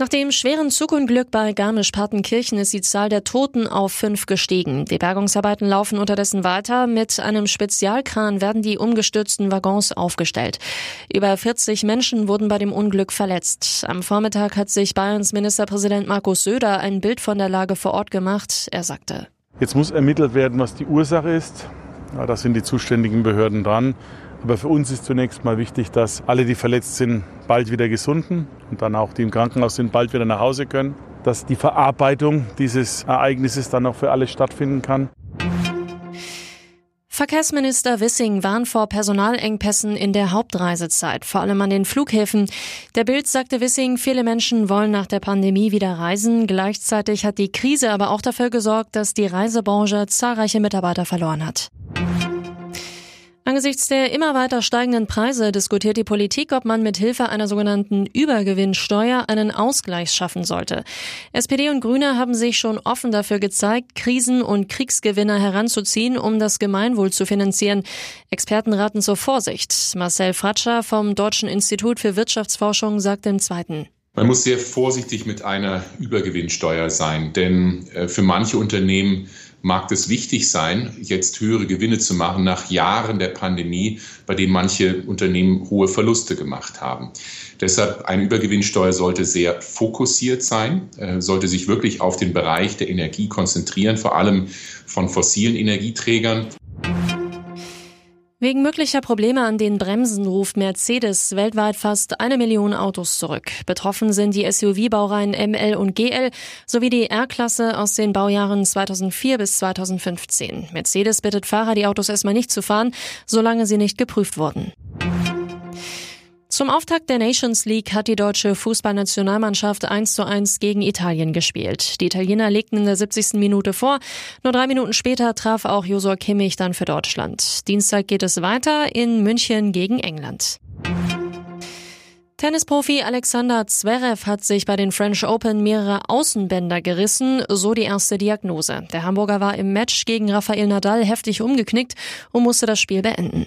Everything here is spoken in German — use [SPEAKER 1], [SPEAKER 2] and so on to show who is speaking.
[SPEAKER 1] Nach dem schweren Zugunglück bei Garmisch-Partenkirchen ist die Zahl der Toten auf fünf gestiegen. Die Bergungsarbeiten laufen unterdessen weiter. Mit einem Spezialkran werden die umgestürzten Waggons aufgestellt. Über 40 Menschen wurden bei dem Unglück verletzt. Am Vormittag hat sich Bayerns Ministerpräsident Markus Söder ein Bild von der Lage vor Ort gemacht. Er sagte,
[SPEAKER 2] Jetzt muss ermittelt werden, was die Ursache ist. Ja, da sind die zuständigen Behörden dran. Aber für uns ist zunächst mal wichtig, dass alle, die verletzt sind, bald wieder gesunden und dann auch die im Krankenhaus sind, bald wieder nach Hause können. Dass die Verarbeitung dieses Ereignisses dann auch für alle stattfinden kann.
[SPEAKER 1] Verkehrsminister Wissing warnt vor Personalengpässen in der Hauptreisezeit, vor allem an den Flughäfen. Der Bild sagte Wissing, viele Menschen wollen nach der Pandemie wieder reisen. Gleichzeitig hat die Krise aber auch dafür gesorgt, dass die Reisebranche zahlreiche Mitarbeiter verloren hat. Angesichts der immer weiter steigenden Preise diskutiert die Politik, ob man mit Hilfe einer sogenannten Übergewinnsteuer einen Ausgleich schaffen sollte. SPD und Grüne haben sich schon offen dafür gezeigt, Krisen- und Kriegsgewinner heranzuziehen, um das Gemeinwohl zu finanzieren. Experten raten zur Vorsicht. Marcel Fratscher vom Deutschen Institut für Wirtschaftsforschung sagt im Zweiten.
[SPEAKER 3] Man muss sehr vorsichtig mit einer Übergewinnsteuer sein, denn äh, für manche Unternehmen mag es wichtig sein, jetzt höhere Gewinne zu machen nach Jahren der Pandemie, bei denen manche Unternehmen hohe Verluste gemacht haben. Deshalb eine Übergewinnsteuer sollte sehr fokussiert sein, äh, sollte sich wirklich auf den Bereich der Energie konzentrieren, vor allem von fossilen Energieträgern.
[SPEAKER 1] Wegen möglicher Probleme an den Bremsen ruft Mercedes weltweit fast eine Million Autos zurück. Betroffen sind die SUV-Baureihen ML und GL sowie die R-Klasse aus den Baujahren 2004 bis 2015. Mercedes bittet Fahrer, die Autos erstmal nicht zu fahren, solange sie nicht geprüft wurden. Zum Auftakt der Nations League hat die deutsche Fußballnationalmannschaft 1 zu 1 gegen Italien gespielt. Die Italiener legten in der 70. Minute vor. Nur drei Minuten später traf auch Josua Kimmich dann für Deutschland. Dienstag geht es weiter in München gegen England. Tennisprofi Alexander Zverev hat sich bei den French Open mehrere Außenbänder gerissen, so die erste Diagnose. Der Hamburger war im Match gegen Rafael Nadal heftig umgeknickt und musste das Spiel beenden.